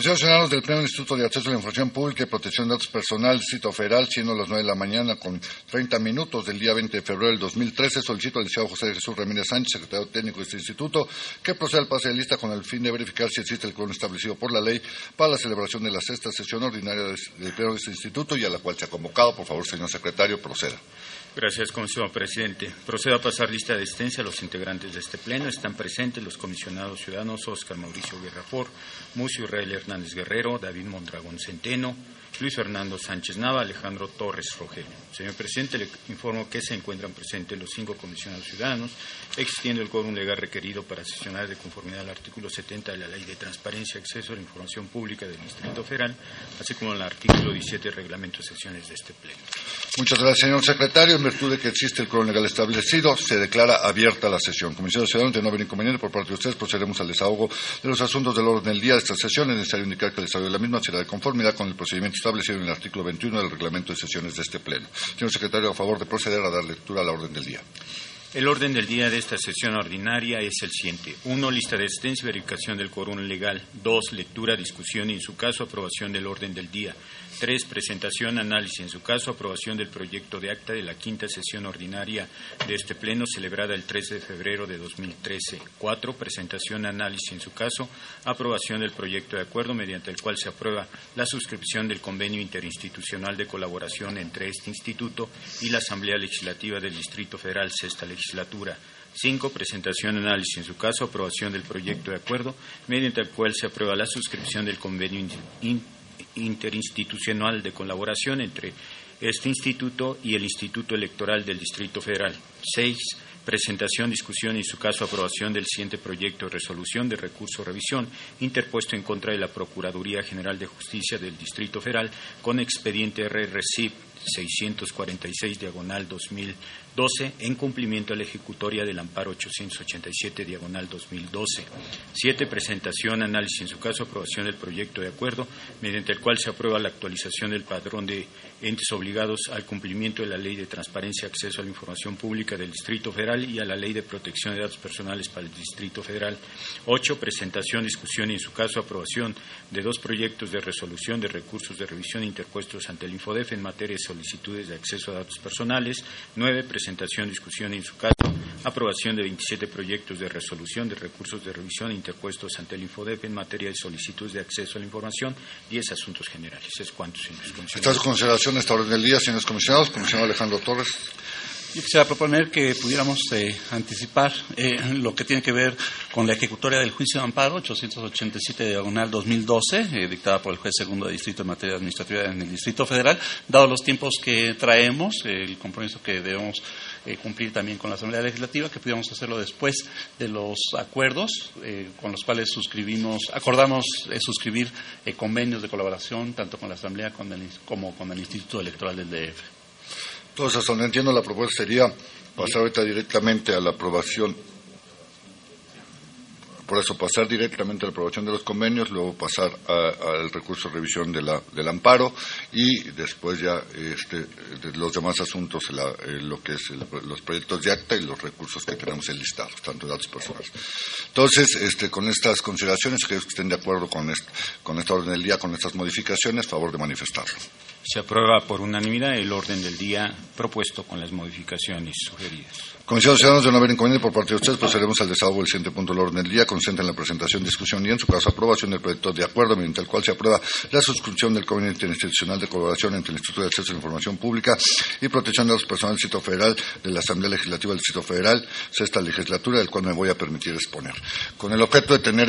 Comisionados Ciudadanos del Pleno Instituto de Acceso a la Información Pública y Protección de Datos Personal, Distrito Federal, siendo las 9 de la mañana con 30 minutos del día 20 de febrero del 2013, solicito al licenciado José Jesús Ramírez Sánchez, secretario técnico de este instituto, que proceda al pase de lista con el fin de verificar si existe el quórum establecido por la ley para la celebración de la sexta sesión ordinaria del Pleno de este instituto y a la cual se ha convocado. Por favor, señor secretario, proceda. Gracias, comisionado presidente. Procedo a pasar lista de asistencia a los integrantes de este pleno. Están presentes los comisionados ciudadanos Oscar Mauricio Guerrafor, Mucio Israel Hernández Guerrero, David Mondragón Centeno, Luis Fernando Sánchez Nava, Alejandro Torres Rogelio. Señor presidente, le informo que se encuentran presentes los cinco comisionados ciudadanos, existiendo el quórum legal requerido para sesionar de conformidad al artículo 70 de la Ley de Transparencia y Acceso a la Información Pública del Distrito Federal, así como el artículo 17 del Reglamento de Sesiones de este pleno. Muchas gracias, señor secretario. En virtud de que existe el quórum legal establecido, se declara abierta la sesión. Comisión Ciudadanos, de no haber inconveniente por parte de ustedes, procederemos al desahogo de los asuntos del orden del día de esta sesión. Es necesario indicar que el desahogo de la misma será de conformidad con el procedimiento establecido en el artículo 21 del reglamento de sesiones de este pleno. Señor secretario, a favor de proceder a dar lectura a la orden del día. El orden del día de esta sesión ordinaria es el siguiente. Uno, lista de asistencia y verificación del quórum legal. Dos, lectura, discusión y, en su caso, aprobación del orden del día. Tres, presentación, análisis, en su caso, aprobación del proyecto de acta de la quinta sesión ordinaria de este Pleno celebrada el 13 de febrero de 2013. Cuatro, presentación, análisis, en su caso, aprobación del proyecto de acuerdo mediante el cual se aprueba la suscripción del convenio interinstitucional de colaboración entre este instituto y la Asamblea Legislativa del Distrito Federal, sexta legislatura. Cinco, presentación, análisis, en su caso, aprobación del proyecto de acuerdo mediante el cual se aprueba la suscripción del convenio interinstitucional de colaboración entre este instituto y el Instituto Electoral del Distrito Federal. Seis, presentación, discusión y, en su caso, aprobación del siguiente proyecto de resolución de recurso revisión interpuesto en contra de la Procuraduría General de Justicia del Distrito Federal con expediente RRCIP 646 diagonal 2012 en cumplimiento a la ejecutoria del amparo 887 diagonal 2012. Siete, presentación, análisis, en su caso aprobación del proyecto de acuerdo mediante el cual se aprueba la actualización del padrón de entes obligados al cumplimiento de la Ley de Transparencia y Acceso a la Información Pública del Distrito Federal y a la Ley de Protección de Datos Personales para el Distrito Federal. Ocho, presentación, discusión y, en su caso, aprobación de dos proyectos de resolución de recursos de revisión interpuestos ante el Infodef en materia de solicitudes de acceso a datos personales. Nueve, presentación, discusión en su caso, aprobación de 27 proyectos de resolución de recursos de revisión interpuestos ante el Infodef en materia de solicitudes de acceso a la información. Diez asuntos generales. Es cuanto, señores Está su consideración esta orden del día, señores comisionados. Comisionado Alejandro Torres. Yo quisiera proponer que pudiéramos eh, anticipar eh, lo que tiene que ver con la ejecutoria del juicio de amparo 887 diagonal 2012, eh, dictada por el juez segundo de distrito en materia administrativa en el Distrito Federal, dado los tiempos que traemos, el compromiso que debemos cumplir también con la Asamblea Legislativa, que pudiéramos hacerlo después de los acuerdos con los cuales suscribimos, acordamos suscribir convenios de colaboración tanto con la Asamblea como con el Instituto Electoral del DF. Entonces, donde entiendo, la propuesta sería pasar ahorita directamente a la aprobación por eso pasar directamente a la aprobación de los convenios, luego pasar al recurso de revisión del amparo y después ya este, de los demás asuntos, eh, lo que es los proyectos de acta y los recursos que tenemos enlistados, tanto de datos personales. Entonces, este, con estas consideraciones, creo que estén de acuerdo con, con esta orden del día, con estas modificaciones, favor de manifestarlo. Se aprueba por unanimidad el orden del día propuesto con las modificaciones sugeridas. Comisión de Ciudadanos de no haber inconveniente por parte de ustedes, procederemos al desahogo del siguiente punto del orden del día, consente en la presentación, discusión y en su caso aprobación del proyecto de acuerdo mediante el cual se aprueba la suscripción del convenio interinstitucional de colaboración entre el Instituto de Acceso a la Información Pública y Protección de los Personales del Distrito Federal de la Asamblea Legislativa del Distrito Federal, sexta legislatura, del cual me voy a permitir exponer. Con el objeto de tener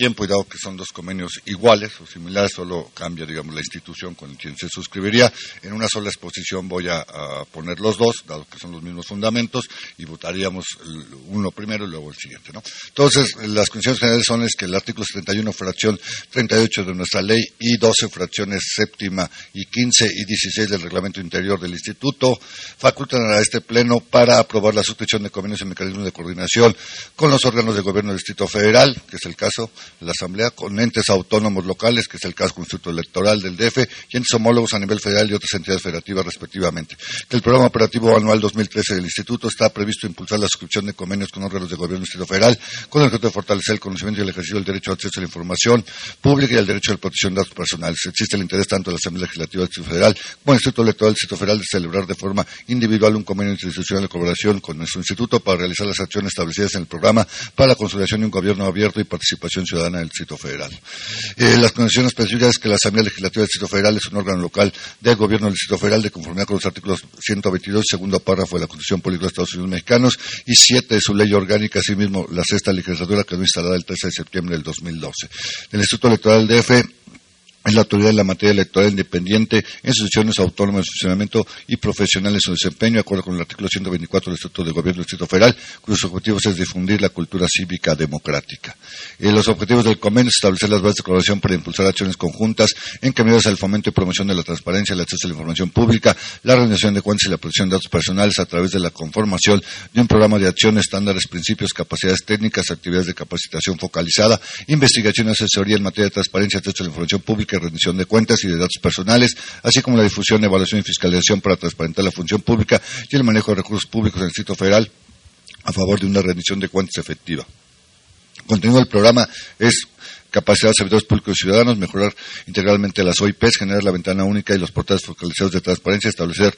tiempo y dado que son dos convenios iguales o similares, solo cambia, digamos, la institución con quien se suscribiría. En una sola exposición voy a, poner los dos, dado que son los mismos fundamentos, y votaríamos uno primero y luego el siguiente, ¿no? Entonces, las condiciones generales son es que el artículo 71, fracción 38 de nuestra ley y 12 fracciones séptima y 15 y 16 del reglamento interior del instituto facultan a este pleno para aprobar la suscripción de convenios y mecanismos de coordinación con los órganos de gobierno del Distrito Federal, que es el caso, la Asamblea con entes autónomos locales, que es el caso Instituto Electoral del DF, y entes homólogos a nivel federal y otras entidades federativas respectivamente. El programa operativo anual 2013 del Instituto está previsto impulsar la suscripción de convenios con órganos de gobierno del Distrito Federal con el objeto de fortalecer el conocimiento y el ejercicio del derecho a acceso a la información pública y el derecho a la protección de datos personales. Existe el interés tanto de la Asamblea Legislativa del Distrito Federal como del Instituto Electoral del Distrito Federal de celebrar de forma individual un convenio institucional de colaboración con nuestro instituto para realizar las acciones establecidas en el programa para la consolidación de un gobierno abierto y participación ciudadana del Distrito Federal. Eh, las condiciones específicas es que la Asamblea Legislativa del Distrito Federal es un órgano local del gobierno del Distrito Federal de conformidad con los artículos 122, segundo párrafo de la Constitución Política de Estados Unidos Mexicanos y 7 de su ley orgánica, asimismo la sexta legislatura que quedó instalada el 13 de septiembre del 2012. El Instituto Electoral DF es la autoridad en la materia electoral independiente en instituciones autónomas de funcionamiento y profesional en su desempeño, de acuerdo con el artículo 124 del Estatuto de Gobierno del Distrito Federal, cuyos objetivos es difundir la cultura cívica democrática. Eh, los objetivos del convenio es establecer las bases de colaboración para impulsar acciones conjuntas encaminadas al fomento y promoción de la transparencia, el acceso a la información pública, la rendición de cuentas y la protección de datos personales a través de la conformación de un programa de acción, estándares, principios, capacidades técnicas, actividades de capacitación focalizada, investigación y asesoría en materia de transparencia, acceso a la información pública, rendición de cuentas y de datos personales, así como la difusión, evaluación y fiscalización para transparentar la función pública y el manejo de recursos públicos en el Distrito Federal a favor de una rendición de cuentas efectiva. El contenido del programa es capacidad de servidores públicos y ciudadanos, mejorar integralmente las OIPs, generar la ventana única y los portales focalizados de transparencia, establecer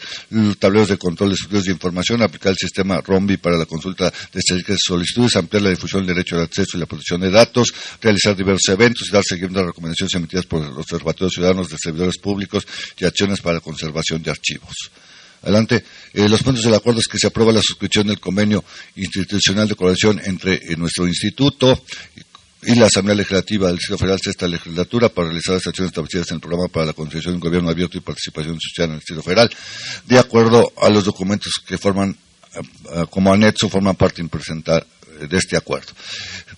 tableros de control de estudios de información, aplicar el sistema ROMBI para la consulta de solicitudes, ampliar la difusión del derecho al acceso y la protección de datos, realizar diversos eventos y dar seguimiento a las recomendaciones emitidas por los observatorios ciudadanos de servidores públicos y acciones para la conservación de archivos. Adelante. Eh, los puntos del acuerdo es que se aprueba la suscripción del convenio institucional de colaboración entre eh, nuestro instituto y la Asamblea Legislativa del Distrito Federal, sexta legislatura, para realizar las acciones establecidas en el programa para la construcción de un gobierno abierto y participación social en el Distrito Federal, de acuerdo a los documentos que forman eh, como anexo, forman parte impresentar de este acuerdo.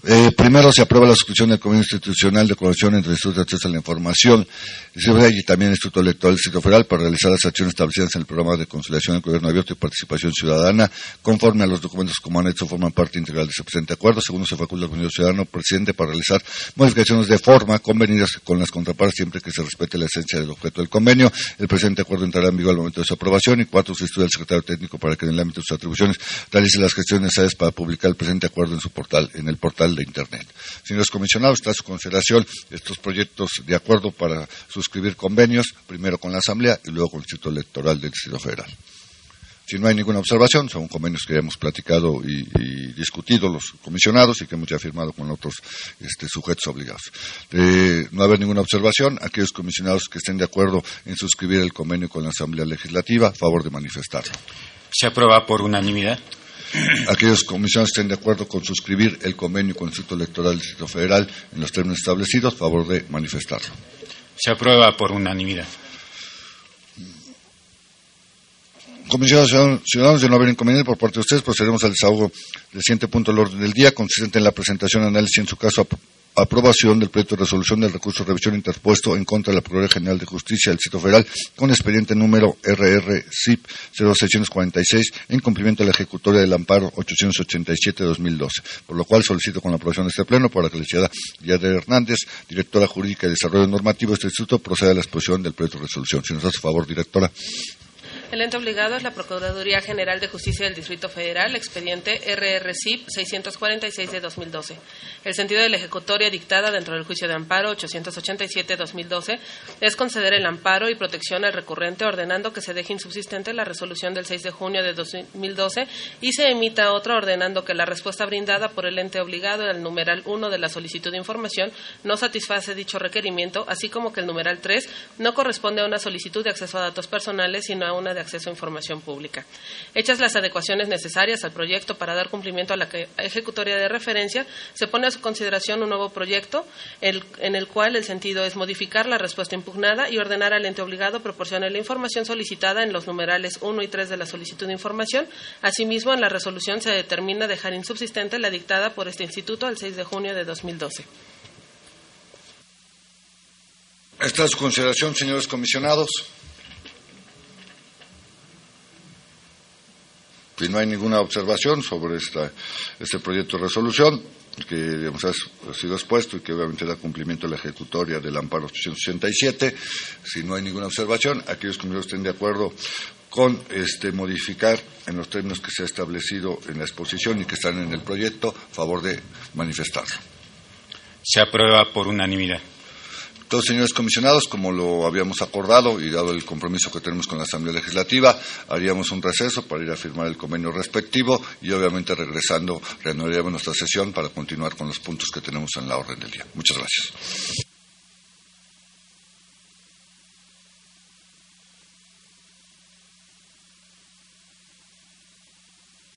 Eh, primero se aprueba la suscripción del Convenio Institucional de Colaboración entre el Instituto de Acceso a la Información y también el Instituto Electoral del Distrito Federal para realizar las acciones establecidas en el programa de conciliación del Gobierno Abierto y Participación Ciudadana, conforme a los documentos como anexo forman parte integral de ese presente acuerdo. Segundo, se faculta al Gobierno Ciudadano Presidente para realizar modificaciones de forma convenidas con las contrapartes siempre que se respete la esencia del objeto del convenio. El presente acuerdo entrará en vigor al momento de su aprobación. Y cuatro, se estudia el secretario técnico para que en el ámbito de sus atribuciones realice las gestiones necesarias para publicar el presente acuerdo en su portal, en el portal de Internet. Señores comisionados, está a su consideración estos proyectos de acuerdo para suscribir convenios, primero con la Asamblea y luego con el Instituto Electoral del Distrito Federal. Si no hay ninguna observación, son convenios que hemos platicado y, discutido los comisionados y que hemos ya firmado con otros este, sujetos obligados. De no haber ninguna observación, aquellos comisionados que estén de acuerdo en suscribir el convenio con la Asamblea Legislativa, favor de manifestarlo. Se aprueba por unanimidad. Aquellos comisionados estén de acuerdo con suscribir el convenio con el Instituto Electoral del Distrito Federal en los términos establecidos, favor de manifestarlo. Se aprueba por unanimidad. Comisionados ciudadanos, de no haber inconveniente por parte de ustedes, procederemos al desahogo del siguiente punto del orden del día, consistente en la presentación, análisis y en su caso aprobación del proyecto de resolución del recurso de revisión interpuesto en contra de la Procuraduría General de Justicia del Distrito Federal con expediente número RR-CIP 0646 en cumplimiento de la ejecutoria del amparo 887-2012, por lo cual solicito con la aprobación de este pleno para que la licenciada Yader Hernández, directora jurídica y desarrollo normativo de este instituto, proceda a la exposición del proyecto de resolución. Si nos hace favor, directora. El ente obligado es la Procuraduría General de Justicia del Distrito Federal, expediente RRCIP 646 de 2012. El sentido de la ejecutoria dictada dentro del juicio de amparo 887-2012 es conceder el amparo y protección al recurrente ordenando que se deje insubsistente la resolución del 6 de junio de 2012 y se emita otra ordenando que la respuesta brindada por el ente obligado al numeral 1 de la solicitud de información no satisface dicho requerimiento, así como que el numeral 3 no corresponde a una solicitud de acceso a datos personales, sino a una de acceso a información pública. Hechas las adecuaciones necesarias al proyecto para dar cumplimiento a la ejecutoria de referencia, se pone a su consideración un nuevo proyecto en el cual el sentido es modificar la respuesta impugnada y ordenar al ente obligado proporcionar la información solicitada en los numerales 1 y 3 de la solicitud de información. Asimismo, en la resolución se determina dejar insubsistente la dictada por este instituto el 6 de junio de 2012. Esta es su consideración, señores comisionados. Si no hay ninguna observación sobre esta, este proyecto de resolución, que ha sido expuesto y que obviamente da cumplimiento a la ejecutoria del amparo 887. Si no hay ninguna observación, aquellos compañeros estén de acuerdo con este, modificar en los términos que se ha establecido en la exposición y que están en el proyecto, favor de manifestarlo. Se aprueba por unanimidad. Entonces, señores comisionados, como lo habíamos acordado y dado el compromiso que tenemos con la Asamblea Legislativa, haríamos un receso para ir a firmar el convenio respectivo y, obviamente, regresando, reanudaríamos nuestra sesión para continuar con los puntos que tenemos en la orden del día. Muchas gracias.